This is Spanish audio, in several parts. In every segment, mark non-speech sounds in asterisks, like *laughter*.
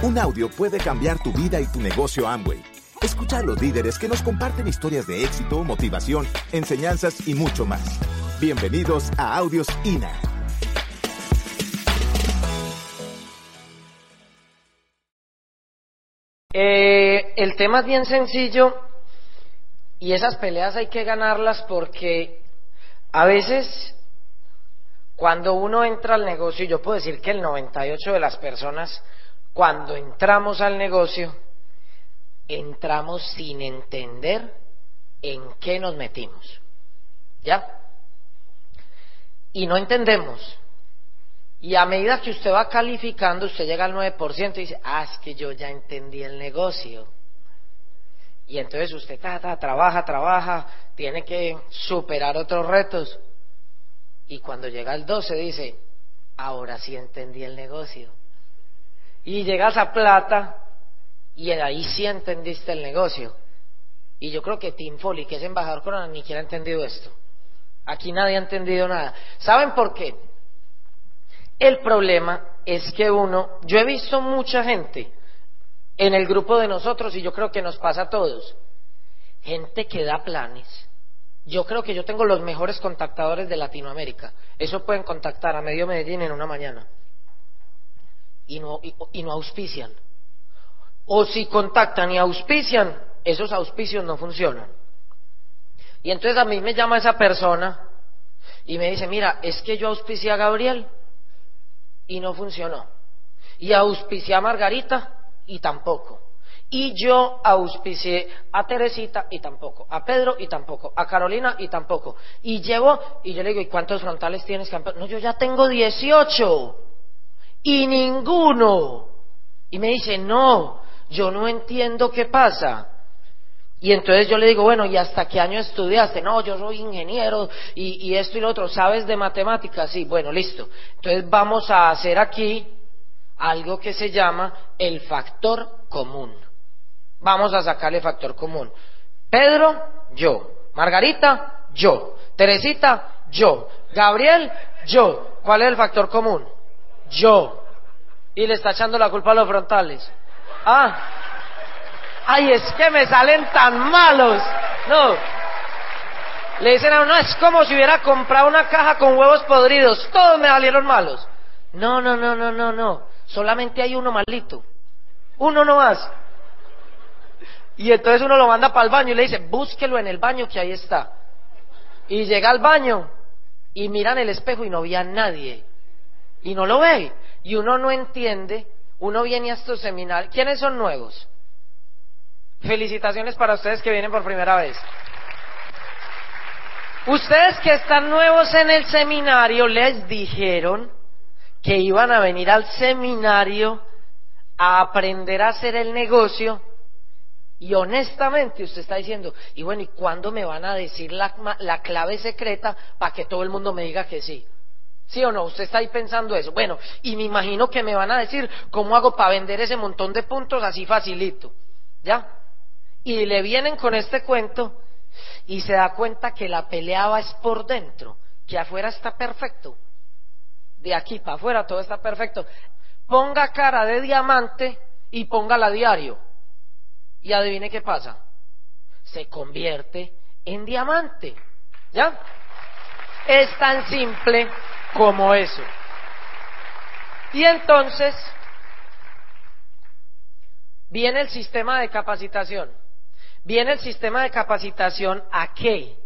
Un audio puede cambiar tu vida y tu negocio Amway. Escucha a los líderes que nos comparten historias de éxito, motivación, enseñanzas y mucho más. Bienvenidos a Audios INA. Eh, el tema es bien sencillo y esas peleas hay que ganarlas porque a veces cuando uno entra al negocio, yo puedo decir que el 98 de las personas cuando entramos al negocio, entramos sin entender en qué nos metimos. ¿Ya? Y no entendemos. Y a medida que usted va calificando, usted llega al 9% y dice, ah, es que yo ya entendí el negocio. Y entonces usted trabaja, trabaja, tiene que superar otros retos. Y cuando llega al 12 dice, ahora sí entendí el negocio. Y llegas a plata y ahí sí entendiste el negocio. Y yo creo que Tim Foley, que es embajador corona, ni siquiera ha entendido esto. Aquí nadie ha entendido nada. ¿Saben por qué? El problema es que uno, yo he visto mucha gente en el grupo de nosotros y yo creo que nos pasa a todos, gente que da planes. Yo creo que yo tengo los mejores contactadores de Latinoamérica. Eso pueden contactar a medio Medellín en una mañana y no, y, no auspician. O si contactan y auspician, esos auspicios no funcionan. Y entonces a mí me llama esa persona y me dice, mira, es que yo auspicié a Gabriel y no funcionó. Y auspicié a Margarita y tampoco. Y yo auspicié a Teresita y tampoco, a Pedro y tampoco, a Carolina y tampoco. Y llevo, y yo le digo, ¿y cuántos frontales tienes, campeón? No, yo ya tengo 18 y ninguno. Y me dice, no, yo no entiendo qué pasa. Y entonces yo le digo, bueno, ¿y hasta qué año estudiaste? No, yo soy ingeniero y, esto y lo otro. ¿Sabes de matemáticas? Sí, bueno, listo. Entonces vamos a hacer aquí algo que se llama el factor común. Vamos a sacarle factor común. Pedro, yo. Margarita, yo. Teresita, yo. Gabriel, yo. ¿Cuál es el factor común? Yo. Y le está echando la culpa a los frontales. Ah, ay, es que me salen tan malos. No. Le dicen a uno, es como si hubiera comprado una caja con huevos podridos. Todos me salieron malos. No, no, no, no, no, no. Solamente hay uno malito. Uno no más. Y entonces uno lo manda para el baño y le dice, búsquelo en el baño que ahí está. Y llega al baño y mira en el espejo y no había nadie y no lo ve. Y uno no entiende, uno viene a estos seminarios. ¿Quiénes son nuevos? Felicitaciones para ustedes que vienen por primera vez. Ustedes que están nuevos en el seminario les dijeron que iban a venir al seminario a aprender a hacer el negocio y honestamente usted está diciendo, y bueno, ¿y cuándo me van a decir la, la clave secreta para que todo el mundo me diga que sí? ¿Sí o no? Usted está ahí pensando eso. Bueno, y me imagino que me van a decir cómo hago para vender ese montón de puntos así facilito. ¿Ya? Y le vienen con este cuento y se da cuenta que la pelea es por dentro, que afuera está perfecto. De aquí para afuera todo está perfecto. Ponga cara de diamante y póngala diario. Y adivine qué pasa. Se convierte en diamante. ¿Ya? Es tan simple como eso. Y entonces viene el sistema de capacitación. Viene el sistema de capacitación a qué?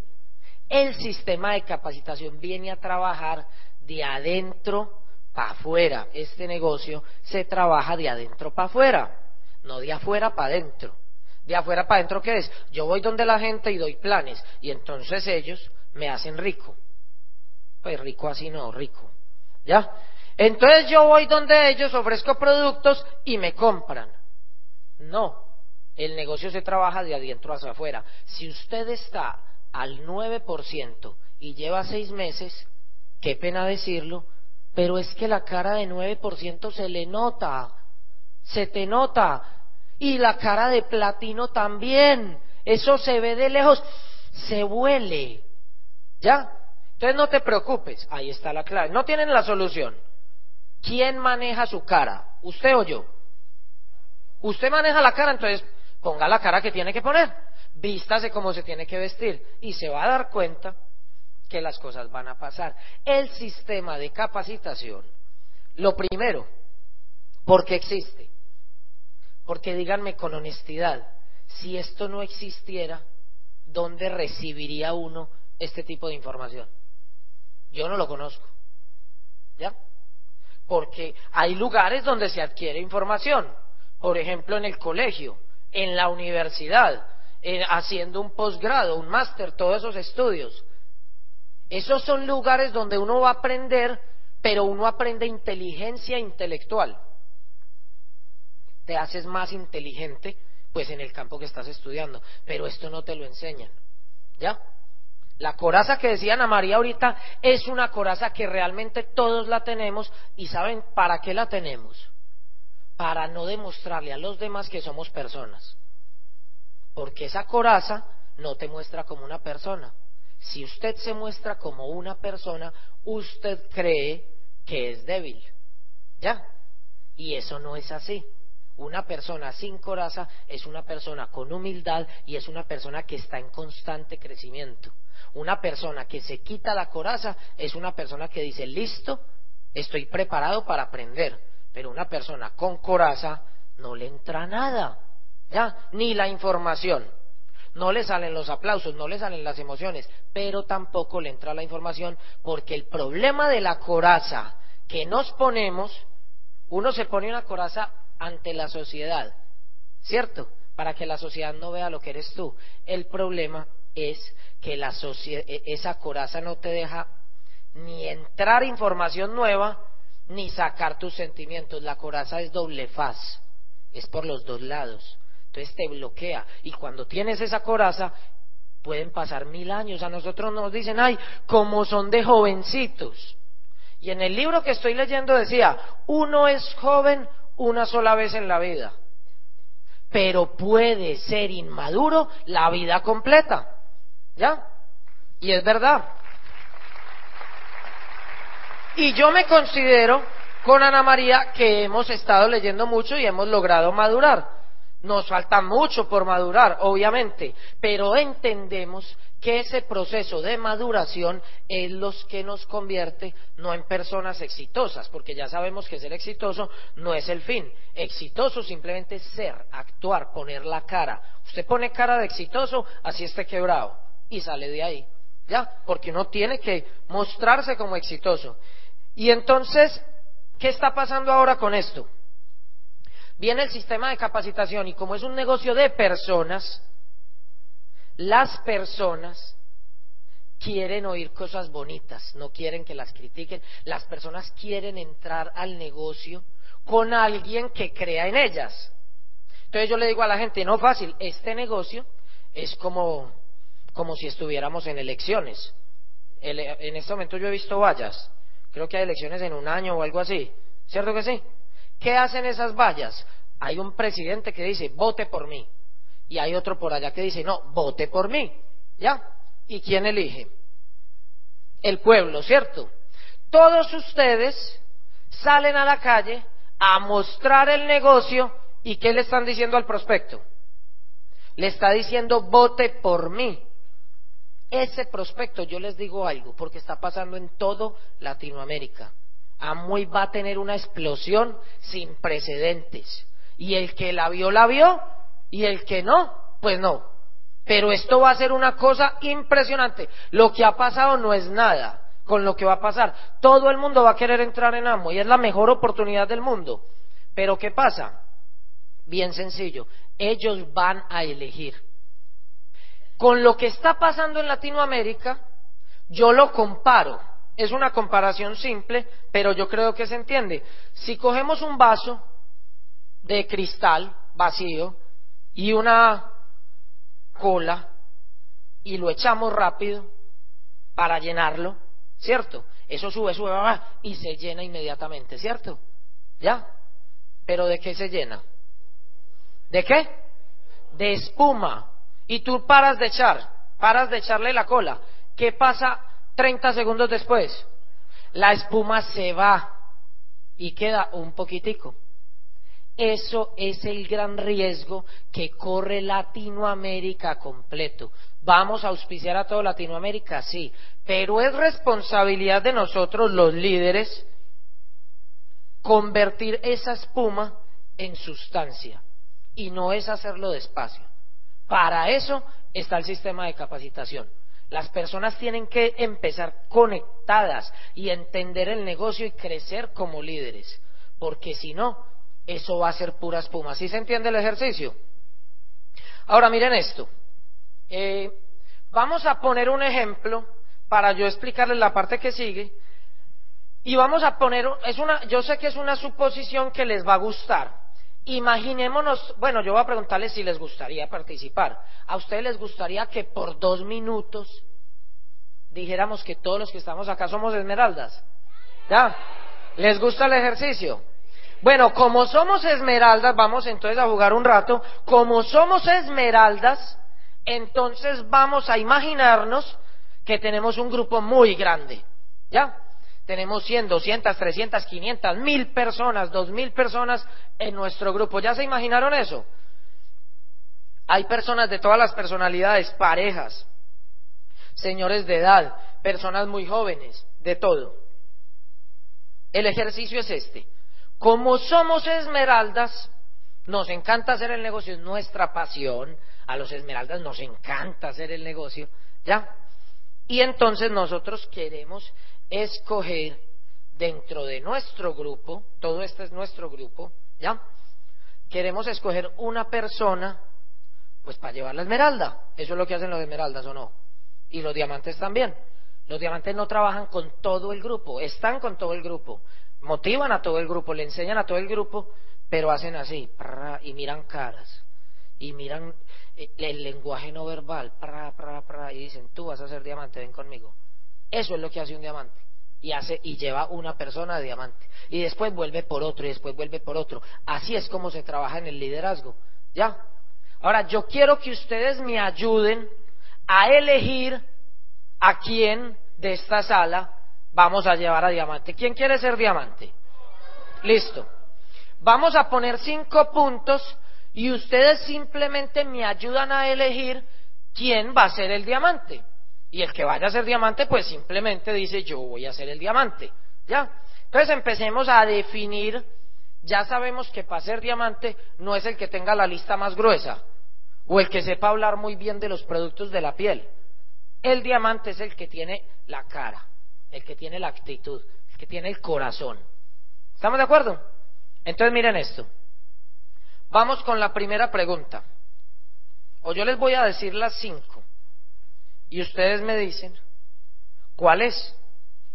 El sistema de capacitación viene a trabajar de adentro para afuera. Este negocio se trabaja de adentro para afuera, no de afuera para adentro. De afuera para adentro, ¿qué es? Yo voy donde la gente y doy planes y entonces ellos me hacen rico. Pues rico así no, rico. ¿Ya? Entonces yo voy donde ellos, ofrezco productos y me compran. No, el negocio se trabaja de adentro hacia afuera. Si usted está al 9% y lleva seis meses, qué pena decirlo, pero es que la cara de 9% se le nota, se te nota. Y la cara de platino también, eso se ve de lejos, se huele. ¿Ya? Entonces no te preocupes, ahí está la clave. No tienen la solución. ¿Quién maneja su cara? ¿Usted o yo? Usted maneja la cara, entonces ponga la cara que tiene que poner, vístase como se tiene que vestir y se va a dar cuenta que las cosas van a pasar. El sistema de capacitación, lo primero, ¿por qué existe? Porque díganme con honestidad, si esto no existiera, ¿dónde recibiría uno este tipo de información? Yo no lo conozco. ¿Ya? Porque hay lugares donde se adquiere información. Por ejemplo, en el colegio, en la universidad, haciendo un posgrado, un máster, todos esos estudios. Esos son lugares donde uno va a aprender, pero uno aprende inteligencia intelectual. Te haces más inteligente, pues en el campo que estás estudiando, pero esto no te lo enseñan. ¿Ya? La coraza que decía Ana María ahorita es una coraza que realmente todos la tenemos y ¿saben para qué la tenemos? Para no demostrarle a los demás que somos personas. Porque esa coraza no te muestra como una persona. Si usted se muestra como una persona, usted cree que es débil. ¿Ya? Y eso no es así. Una persona sin coraza es una persona con humildad y es una persona que está en constante crecimiento. Una persona que se quita la coraza es una persona que dice, listo, estoy preparado para aprender. Pero una persona con coraza no le entra nada, ¿ya? Ni la información. No le salen los aplausos, no le salen las emociones, pero tampoco le entra la información porque el problema de la coraza que nos ponemos, uno se pone una coraza ante la sociedad, ¿cierto? Para que la sociedad no vea lo que eres tú. El problema es que la e, esa coraza no te deja ni entrar información nueva, ni sacar tus sentimientos. La coraza es doble faz, es por los dos lados. Entonces te bloquea. Y cuando tienes esa coraza, pueden pasar mil años. A nosotros nos dicen, ay, como son de jovencitos. Y en el libro que estoy leyendo decía, uno es joven una sola vez en la vida, pero puede ser inmaduro la vida completa. ¿Ya? Y es verdad. Y yo me considero con Ana María que hemos estado leyendo mucho y hemos logrado madurar. Nos falta mucho por madurar, obviamente, pero entendemos que ese proceso de maduración es lo que nos convierte no en personas exitosas, porque ya sabemos que ser exitoso no es el fin. Exitoso simplemente es ser, actuar, poner la cara. Usted pone cara de exitoso, así esté quebrado, y sale de ahí. ¿Ya? Porque uno tiene que mostrarse como exitoso. Y entonces, ¿qué está pasando ahora con esto? Viene el sistema de capacitación y como es un negocio de personas, las personas quieren oír cosas bonitas, no quieren que las critiquen. Las personas quieren entrar al negocio con alguien que crea en ellas. Entonces yo le digo a la gente, no fácil, este negocio es como, como si estuviéramos en elecciones. en este momento yo he visto vallas, creo que hay elecciones en un año o algo así, ¿cierto que sí? ¿Qué hacen esas vallas? Hay un presidente que dice, vote por mí y hay otro por allá que dice, no, vote por mí. ¿Ya? ¿Y quién elige? El pueblo, ¿cierto? Todos ustedes salen a la calle a mostrar el negocio y ¿qué le están diciendo al prospecto? Le está diciendo, vote por mí. Ese prospecto, yo les digo algo, porque está pasando en todo Latinoamérica. Amway va a tener una explosión sin precedentes. Y el que la vio, la vio, y el que no, pues no. Pero esto va a ser una cosa impresionante. Lo que ha pasado no es nada con lo que va a pasar. Todo el mundo va a querer entrar en AMO y es la mejor oportunidad del mundo. Pero ¿qué pasa? Bien sencillo, ellos van a elegir. Con lo que está pasando en Latinoamérica, yo lo comparo. Es una comparación simple, pero yo creo que se entiende. Si cogemos un vaso de cristal vacío y una cola y lo echamos rápido para llenarlo, ¿cierto? Eso sube, sube, y se llena inmediatamente, ¿cierto? ¿Ya? ¿Pero de qué se llena? ¿De qué? De espuma. Y tú paras de echar, paras de echarle la cola. ¿Qué pasa 30 segundos después? La espuma se va y queda un poquitico. Eso es el gran riesgo que corre Latinoamérica completo. ¿Vamos a auspiciar a toda Latinoamérica? Sí, pero es responsabilidad de nosotros los líderes convertir esa espuma en sustancia y no es hacerlo despacio. Para eso está el sistema de capacitación. Las personas tienen que empezar conectadas y entender el negocio y crecer como líderes, porque si no, eso va a ser pura espuma. ¿Sí se entiende el ejercicio? Ahora miren esto. Eh, vamos a poner un ejemplo para yo explicarles la parte que sigue. Y vamos a poner, es una, yo sé que es una suposición que les va a gustar. Imaginémonos, bueno, yo voy a preguntarles si les gustaría participar. ¿A ustedes les gustaría que por dos minutos dijéramos que todos los que estamos acá somos esmeraldas? ¿Ya? ¿Les gusta el ejercicio? Bueno, como somos esmeraldas, vamos entonces a jugar un rato. Como somos esmeraldas, entonces vamos a imaginarnos que tenemos un grupo muy grande. ¿Ya? Tenemos 100, 200, 300, 500, 1000 personas, 2000 personas en nuestro grupo. ¿Ya se imaginaron eso? Hay personas de todas las personalidades, parejas, señores de edad, personas muy jóvenes, de todo. El ejercicio es este. Como somos esmeraldas, nos encanta hacer el negocio, es nuestra pasión. A los esmeraldas nos encanta hacer el negocio, ¿ya? Y entonces nosotros queremos escoger dentro de nuestro grupo, todo este es nuestro grupo, ¿ya? Queremos escoger una persona, pues para llevar la esmeralda. Eso es lo que hacen los esmeraldas, ¿o no? Y los diamantes también. Los diamantes no trabajan con todo el grupo, están con todo el grupo motivan a todo el grupo, le enseñan a todo el grupo, pero hacen así, y miran caras, y miran eh, el lenguaje no verbal, y dicen, tú vas a ser diamante, ven conmigo. Eso es lo que hace un diamante. Y, hace, y lleva una persona de diamante. Y después vuelve por otro, y después vuelve por otro. Así es como se trabaja en el liderazgo. ¿Ya? Ahora, yo quiero que ustedes me ayuden a elegir a quién de esta sala vamos a llevar a diamante. ¿Quién quiere ser diamante? Listo. Vamos a poner cinco puntos y ustedes simplemente me ayudan a elegir quién va a ser el diamante. Y el que vaya a ser diamante, pues simplemente dice yo voy a ser el diamante. ¿Ya? Entonces empecemos a definir, ya sabemos que para ser diamante no es el que tenga la lista más gruesa o el que sepa hablar muy bien de los productos de la piel. El diamante es el que tiene la cara el que tiene la actitud, el que tiene el corazón. ¿Estamos de acuerdo? Entonces miren esto. Vamos con la primera pregunta. O yo les voy a decir las cinco. Y ustedes me dicen, ¿cuál es?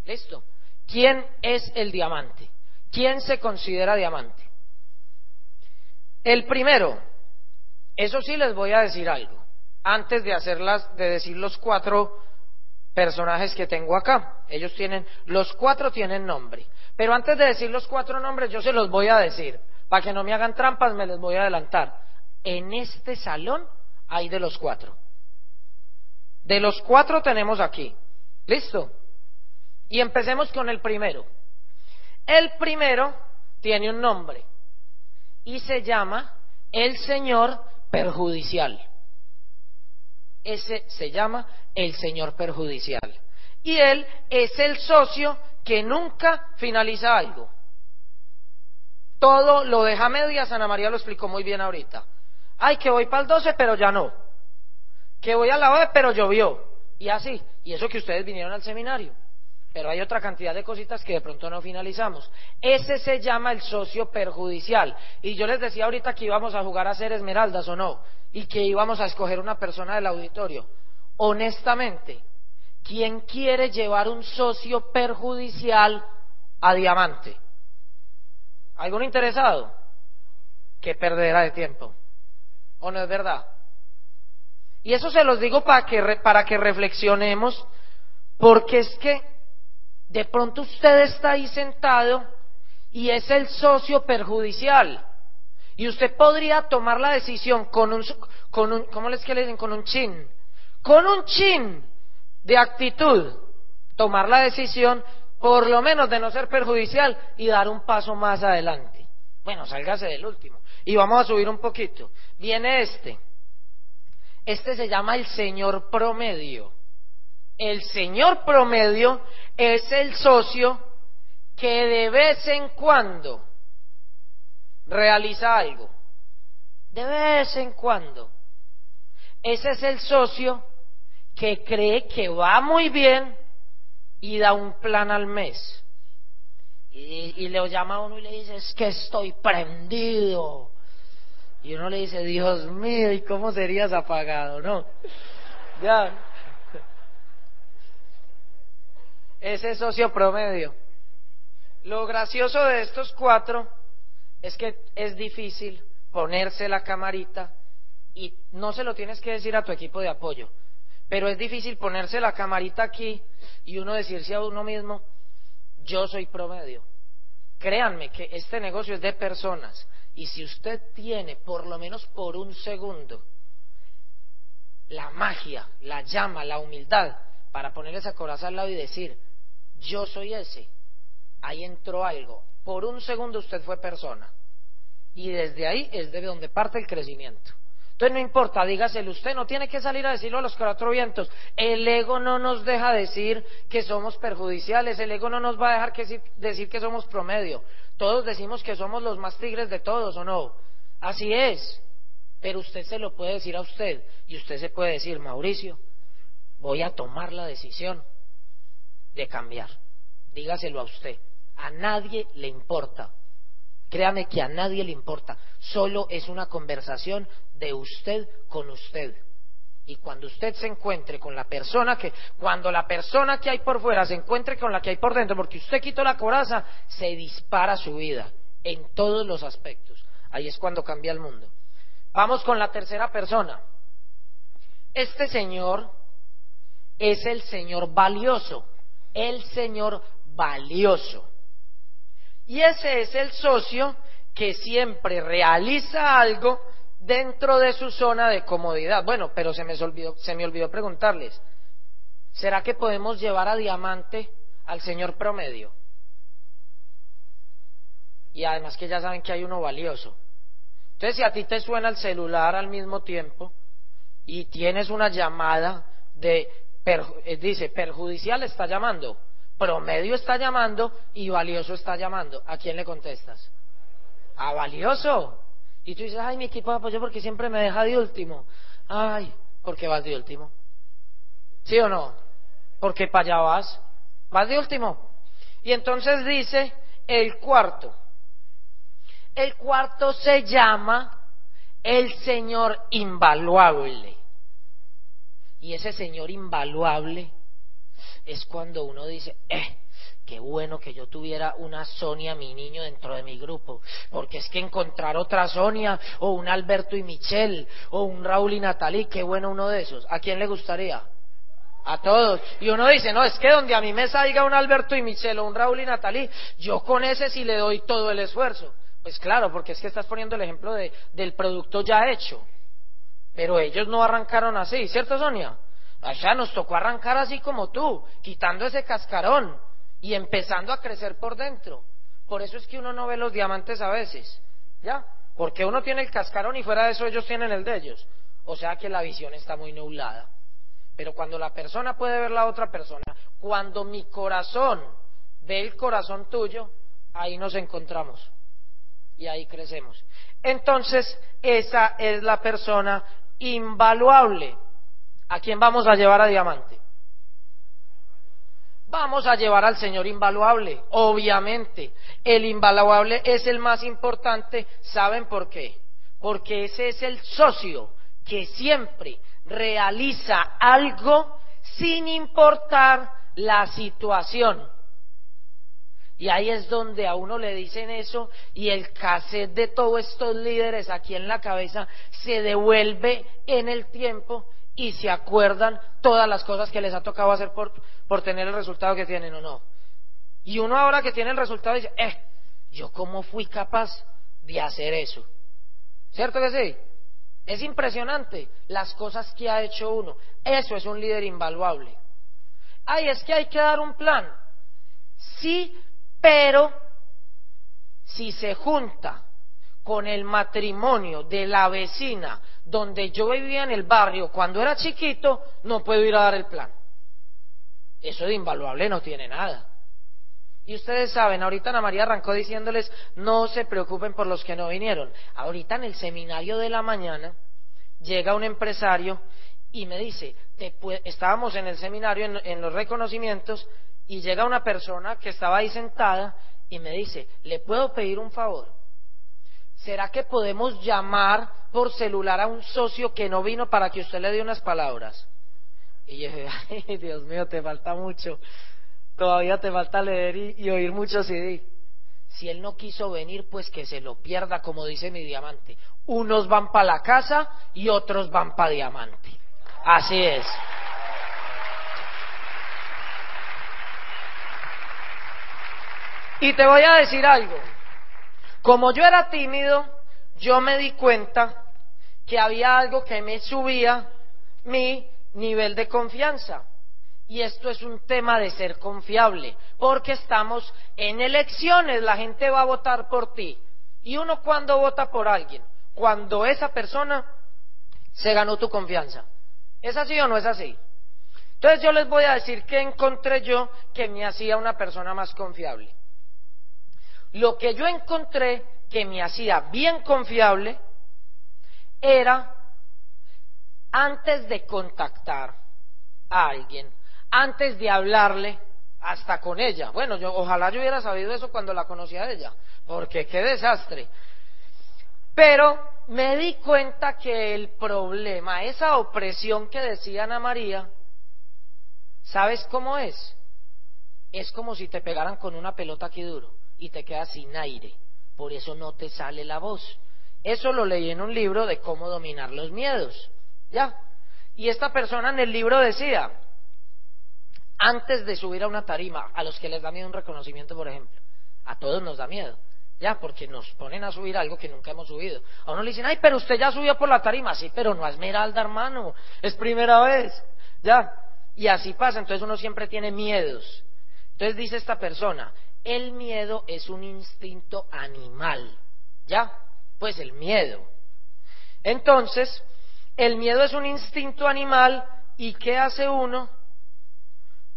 Listo. ¿Quién es el diamante? ¿Quién se considera diamante? El primero, eso sí les voy a decir algo, antes de hacerlas, de decir los cuatro personajes que tengo acá. Ellos tienen, los cuatro tienen nombre. Pero antes de decir los cuatro nombres, yo se los voy a decir. Para que no me hagan trampas, me les voy a adelantar. En este salón hay de los cuatro. De los cuatro tenemos aquí. ¿Listo? Y empecemos con el primero. El primero tiene un nombre y se llama el Señor perjudicial. Ese se llama el señor perjudicial. Y él es el socio que nunca finaliza algo. Todo lo deja medias, Ana María lo explicó muy bien ahorita. Ay, que voy para el 12, pero ya no. Que voy a la OE, pero llovió. Y así. Y eso que ustedes vinieron al seminario. Pero hay otra cantidad de cositas que de pronto no finalizamos. Ese se llama el socio perjudicial. Y yo les decía ahorita que íbamos a jugar a ser esmeraldas o no. Y que íbamos a escoger una persona del auditorio honestamente, ¿quién quiere llevar un socio perjudicial a diamante? ¿Algún interesado? Que perderá de tiempo. ¿O no es verdad? Y eso se los digo para que, para que reflexionemos, porque es que de pronto usted está ahí sentado y es el socio perjudicial. Y usted podría tomar la decisión con un, con un ¿cómo les que le? Con un chin, con un chin de actitud, tomar la decisión, por lo menos de no ser perjudicial y dar un paso más adelante. Bueno, sálgase del último. Y vamos a subir un poquito. Viene este. Este se llama el señor promedio. El señor promedio es el socio que de vez en cuando realiza algo. De vez en cuando. Ese es el socio que cree que va muy bien y da un plan al mes. Y, le llama a uno y le dice, es que estoy prendido. Y uno le dice, Dios mío, ¿y cómo serías apagado? No. Ya. Ese socio promedio. Lo gracioso de estos cuatro es que es difícil ponerse la camarita y no se lo tienes que decir a tu equipo de apoyo, pero es difícil ponerse la camarita aquí y uno decirse a uno mismo, yo soy promedio. Créanme que este negocio es de personas y si usted tiene por lo menos por un segundo la magia, la llama, la humildad para poner esa coraza al lado y decir, yo soy ese, ahí entró algo. Por un segundo usted fue persona. Y desde ahí es de donde parte el crecimiento. Entonces no importa, dígaselo usted, no tiene que salir a decirlo a los cuatro vientos. El ego no nos deja decir que somos perjudiciales, el ego no nos va a dejar decir que somos promedio. Todos decimos que somos los más tigres de todos, ¿o no? Así es. Pero usted se lo puede decir a usted y usted se puede decir, Mauricio, voy a tomar la decisión de cambiar. Dígaselo a usted. A nadie le importa Créame que a nadie le importa, solo es una conversación de usted con usted. Y cuando usted se encuentre con la persona que, cuando la persona que hay por fuera se encuentre con la que hay por dentro, porque usted quitó la coraza, se dispara su vida en todos los aspectos. Ahí es cuando cambia el mundo. Vamos con la tercera persona. Este señor es el señor valioso, el señor valioso. Y ese es el socio que siempre realiza algo dentro de su zona de comodidad. Bueno, pero se me olvidó, se me olvidó preguntarles, ¿será que podemos llevar a diamante al señor promedio? Y además que ya saben que hay uno valioso. Entonces, si a ti te suena el celular al mismo tiempo y tienes una llamada de, eh, dice, perjudicial está llamando, promedio está llamando y valioso está llamando. ¿A quién le contestas? A valioso. Y tú dices, ay, mi equipo de apoyo porque siempre me deja de último. Ay, ¿por qué vas de último? ¿Sí o no? Porque para allá vas. Vas de último. Y entonces dice el cuarto. El cuarto se llama el Señor invaluable. Y ese Señor invaluable es cuando uno dice, eh, qué bueno que yo tuviera una Sonia, mi niño, dentro de mi grupo, porque es que encontrar otra Sonia, o un Alberto y Michelle, o un Raúl y Natalie, qué bueno uno de esos. ¿A quién le gustaría? A todos. Y uno dice, no, es que donde a mí me salga un Alberto y Michelle, o un Raúl y Natalie, yo con ese sí le doy todo el esfuerzo. Pues claro, porque es que estás poniendo el ejemplo de, del producto ya hecho. Pero ellos no arrancaron así, ¿cierto, Sonia? Allá nos tocó arrancar así como tú, quitando ese cascarón y empezando a crecer por dentro. Por eso es que uno no ve los diamantes a veces, ¿ya? Porque uno tiene el cascarón y fuera de eso ellos tienen el de ellos. O sea que la visión está muy nublada. Pero cuando la persona puede ver la otra persona, cuando mi corazón ve el corazón tuyo, ahí nos encontramos y ahí crecemos. Entonces, esa es la persona invaluable. ¿A quién vamos a llevar a diamante? Vamos a llevar al Señor invaluable, obviamente. El invaluable es el más importante. ¿Saben por qué? Porque ese es el socio que siempre realiza algo sin importar la situación. Y ahí es donde a uno le dicen eso y el cassette de todos estos líderes aquí en la cabeza se devuelve en el tiempo y se acuerdan todas las cosas que les ha tocado hacer por, por tener el resultado que tienen o no. Y uno ahora que tiene el resultado dice, eh, yo cómo fui capaz de hacer eso. ¿Cierto que sí? Es impresionante las cosas que ha hecho uno. Eso es un líder invaluable. Ay, es que hay que dar un plan. Sí, pero si se junta con el matrimonio de la vecina donde yo vivía en el barrio cuando era chiquito, no puedo ir a dar el plan. Eso de invaluable no tiene nada. Y ustedes saben, ahorita Ana María arrancó diciéndoles, no se preocupen por los que no vinieron. Ahorita en el seminario de la mañana llega un empresario y me dice, estábamos en el seminario, en, en los reconocimientos, y llega una persona que estaba ahí sentada y me dice, ¿le puedo pedir un favor? ¿Será que podemos llamar por celular a un socio que no vino para que usted le dé unas palabras? Y yo dije, *laughs* ay, Dios mío, te falta mucho. Todavía te falta leer y, oír mucho CD. Si él no quiso venir, pues que se lo pierda, como dice mi diamante. Unos van para la casa y otros van para diamante. Así es. Y te voy a decir algo. Como yo era tímido, yo me di cuenta que había algo que me subía mi nivel de confianza. Y esto es un tema de ser confiable, porque estamos en elecciones, la gente va a votar por ti. Y uno cuando vota por alguien, cuando esa persona se ganó tu confianza. ¿Es así o no es así? Entonces yo les voy a decir que encontré yo que me hacía una persona más confiable. Lo que yo encontré que me hacía bien confiable era antes de contactar a alguien, antes de hablarle hasta con ella. Bueno, yo ojalá yo hubiera sabido eso cuando la conocía a ella, porque qué desastre. Pero me di cuenta que el problema, esa opresión que decía Ana María, ¿sabes cómo es? Es como si te pegaran con una pelota aquí duro y te quedas sin aire. Por eso no te sale la voz. Eso lo leí en un libro de cómo dominar los miedos. ¿Ya? Y esta persona en el libro decía, antes de subir a una tarima, a los que les da miedo un reconocimiento, por ejemplo, a todos nos da miedo. Ya, porque nos ponen a subir algo que nunca hemos subido. A uno le dicen, ay, pero usted ya subió por la tarima. Sí, pero no es Esmeralda, hermano. Es primera vez. Ya. Y así pasa. Entonces uno siempre tiene miedos. Entonces dice esta persona, el miedo es un instinto animal. ¿Ya? Pues el miedo. Entonces, el miedo es un instinto animal y ¿qué hace uno?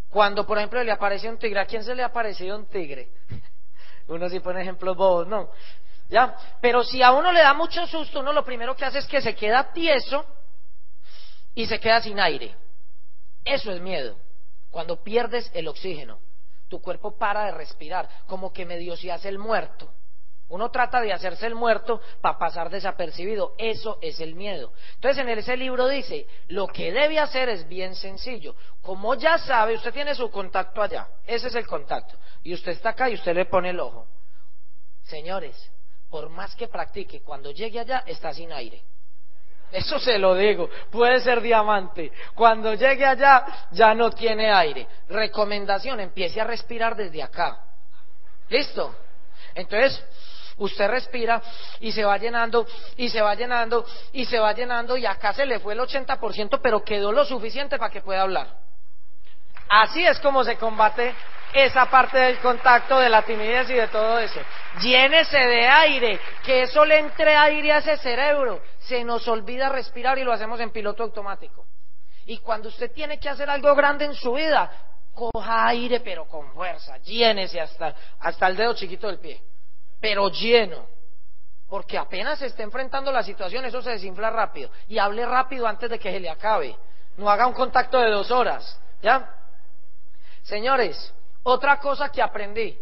Cuando, por ejemplo, le aparece un tigre, ¿a quién se le ha parecido un tigre? *laughs* Uno sí pone ejemplos bobos, no. ¿Ya? Pero si a uno le da mucho susto, uno lo primero que hace es que se queda tieso y se queda sin aire. Eso es miedo, cuando pierdes el oxígeno tu cuerpo para de respirar, como que medio se hace el muerto. Uno trata de hacerse el muerto para pasar desapercibido. Eso es el miedo. Entonces en ese libro dice, lo que debe hacer es bien sencillo. Como ya sabe, usted tiene su contacto allá. Ese es el contacto. Y usted está acá y usted le pone el ojo. Señores, por más que practique, cuando llegue allá está sin aire. Eso se lo digo, puede ser diamante. Cuando llegue allá ya no tiene aire. Recomendación, empiece a respirar desde acá. ¿Listo? Entonces, usted respira y se va llenando y se va llenando y se va llenando y acá se le fue el 80%, pero quedó lo suficiente para que pueda hablar. Así es como se combate esa parte del contacto, de la timidez y de todo eso. Llénese de aire, que eso le entre aire a ese cerebro. Se nos olvida respirar y lo hacemos en piloto automático. Y cuando usted tiene que hacer algo grande en su vida, coja aire pero con fuerza, llénese hasta, hasta el dedo chiquito del pie, pero lleno. Porque apenas se esté enfrentando la situación, eso se desinfla rápido. Y hable rápido antes de que se le acabe. No haga un contacto de dos horas. ¿Ya? Señores, otra cosa que aprendí,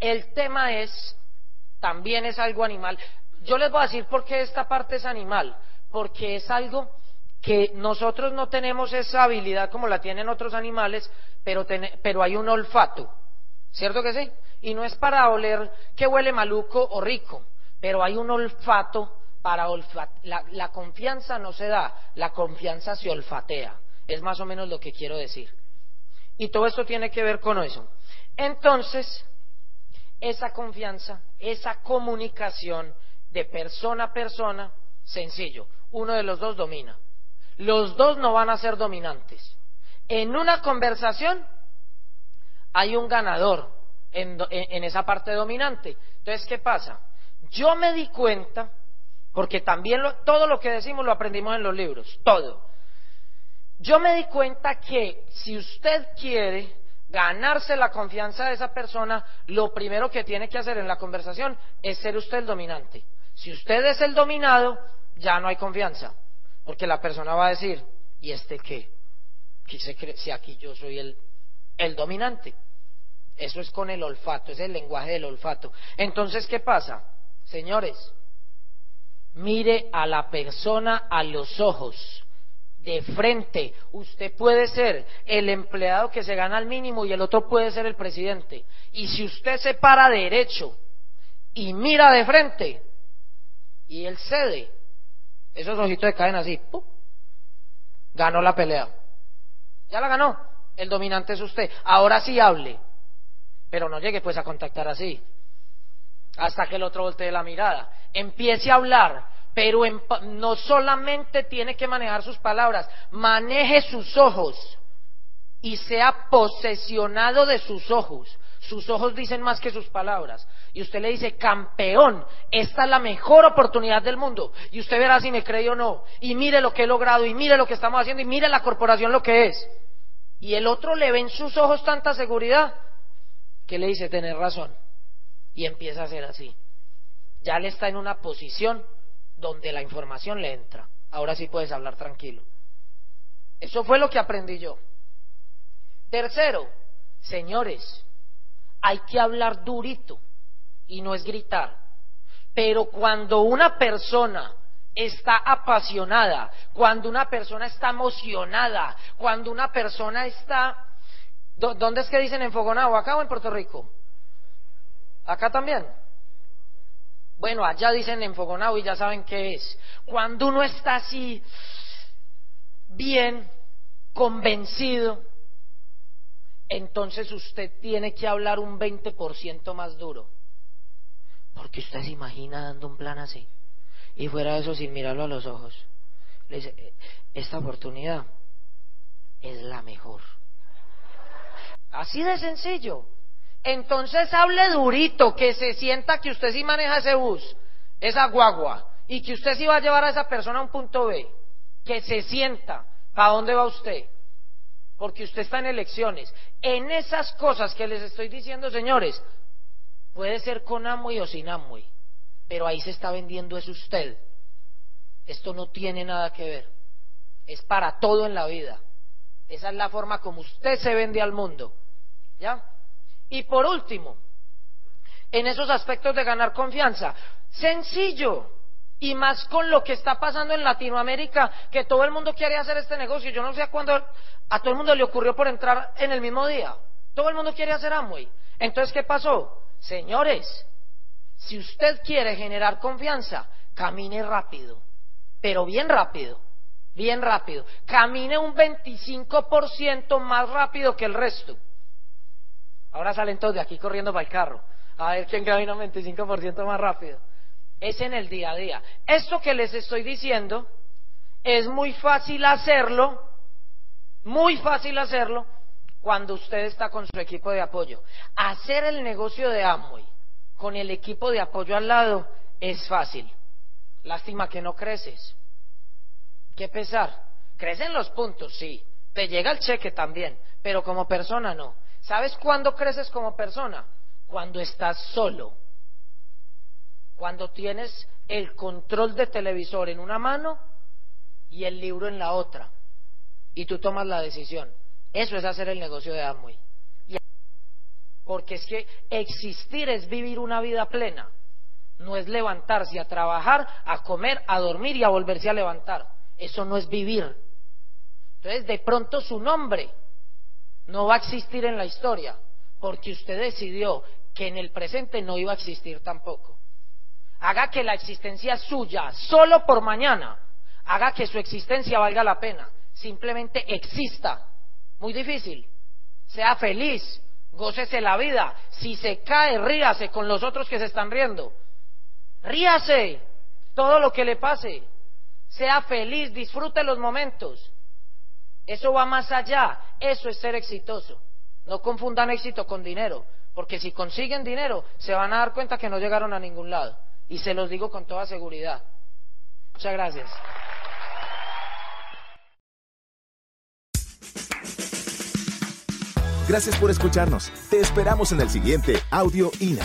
el tema es, también es algo animal. Yo les voy a decir por qué esta parte es animal, porque es algo que nosotros no tenemos esa habilidad como la tienen otros animales, pero, pero hay un olfato, ¿cierto que sí? Y no es para oler que huele maluco o rico, pero hay un olfato para olfatear. La, la confianza no se da, la confianza se olfatea. Es más o menos lo que quiero decir. Y todo esto tiene que ver con eso. Entonces, esa confianza, esa comunicación de persona a persona, sencillo, uno de los dos domina. Los dos no van a ser dominantes. En una conversación hay un ganador en, esa parte dominante. Entonces, ¿qué pasa? Yo me di cuenta, porque también todo lo que decimos lo aprendimos en los libros, todo. Yo me di cuenta que si usted quiere ganarse la confianza de esa persona, lo primero que tiene que hacer en la conversación es ser usted el dominante. Si usted es el dominado, ya no hay confianza, porque la persona va a decir, ¿y este qué? si aquí yo soy el, el dominante. Eso es con el olfato, es el lenguaje del olfato. Entonces, ¿qué pasa? Señores, mire a la persona a los ojos de frente. Usted puede ser el empleado que se gana al mínimo y el otro puede ser el presidente. Y si usted se para derecho y mira de frente y él cede, esos ojitos caen así, ganó la pelea. Ya la ganó. El dominante es usted. Ahora sí hable. Pero no llegue pues a contactar así. Hasta que el otro voltee la mirada. Empiece a hablar pero no solamente tiene que manejar sus palabras, maneje sus ojos y sea posesionado de sus ojos. Sus ojos dicen más que sus palabras. Y usted le dice, campeón, esta es la mejor oportunidad del mundo. Y usted verá si me cree o no. Y mire lo que he logrado, y mire lo que estamos haciendo, y mire la corporación lo que es. Y el otro le ve en sus ojos tanta seguridad que le dice, tener razón. Y empieza a ser así. Ya le está en una posición donde la información le entra. Ahora sí puedes hablar tranquilo. Eso fue lo que aprendí yo. Tercero, señores, hay que hablar durito y no es gritar. Pero cuando una persona está apasionada, cuando una persona está emocionada, cuando una persona está... ¿Dónde es que dicen en Fogonao? ¿Acá o en Puerto Rico? ¿Acá también? Bueno, allá dicen enfogonado y ya saben qué es. Cuando uno está así, bien, convencido, entonces usted tiene que hablar un 20% más duro. Porque usted se imagina dando un plan así. Y fuera de eso, sin mirarlo a los ojos. Le dice, eh, esta oportunidad es la mejor. Así de sencillo. Entonces hable durito, que se sienta que usted sí maneja ese bus, esa guagua, y que usted sí va a llevar a esa persona a un punto B. Que se sienta. ¿Para dónde va usted? Porque usted está en elecciones. En esas cosas que les estoy diciendo, señores, puede ser con Amway o sin Amway, pero ahí se está vendiendo es usted. Esto no tiene nada que ver. Es para todo en la vida. Esa es la forma como usted se vende al mundo. ¿Ya? Y por último, en esos aspectos de ganar confianza, sencillo, y más con lo que está pasando en Latinoamérica, que todo el mundo quiere hacer este negocio. Yo no sé a cuándo a todo el mundo le ocurrió por entrar en el mismo día. Todo el mundo quiere hacer Amway. Entonces, ¿qué pasó? Señores, si usted quiere generar confianza, camine rápido, pero bien rápido, bien rápido. Camine un 25% más rápido que el resto. Ahora salen todos de aquí corriendo para el carro. A ver quién camina un 25% más rápido. Es en el día a día. Esto que les estoy diciendo es muy fácil hacerlo, muy fácil hacerlo cuando usted está con su equipo de apoyo. Hacer el negocio de Amway con el equipo de apoyo al lado es fácil. Lástima que no creces. ¿Qué pesar? Crecen los puntos, sí. Te llega el cheque también, pero como persona no. ¿Sabes cuándo creces como persona? Cuando estás solo. Cuando tienes el control de televisor en una mano y el libro en la otra. Y tú tomas la decisión. Eso es hacer el negocio de Amway. Porque es que existir es vivir una vida plena. No es levantarse a trabajar, a comer, a dormir y a volverse a levantar. Eso no es vivir. Entonces, de pronto su nombre no va a existir en la historia, porque usted decidió que en el presente no iba a existir tampoco. Haga que la existencia suya, solo por mañana, haga que su existencia valga la pena. Simplemente exista. Muy difícil. Sea feliz, gócese la vida. Si se cae, ríase con los otros que se están riendo. Ríase todo lo que le pase. Sea feliz, disfrute los momentos. Eso va más allá. Eso es ser exitoso. No confundan éxito con dinero, porque si consiguen dinero, se van a dar cuenta que no llegaron a ningún lado. Y se los digo con toda seguridad. Muchas gracias. Gracias por escucharnos. Te esperamos en el siguiente Audio INA.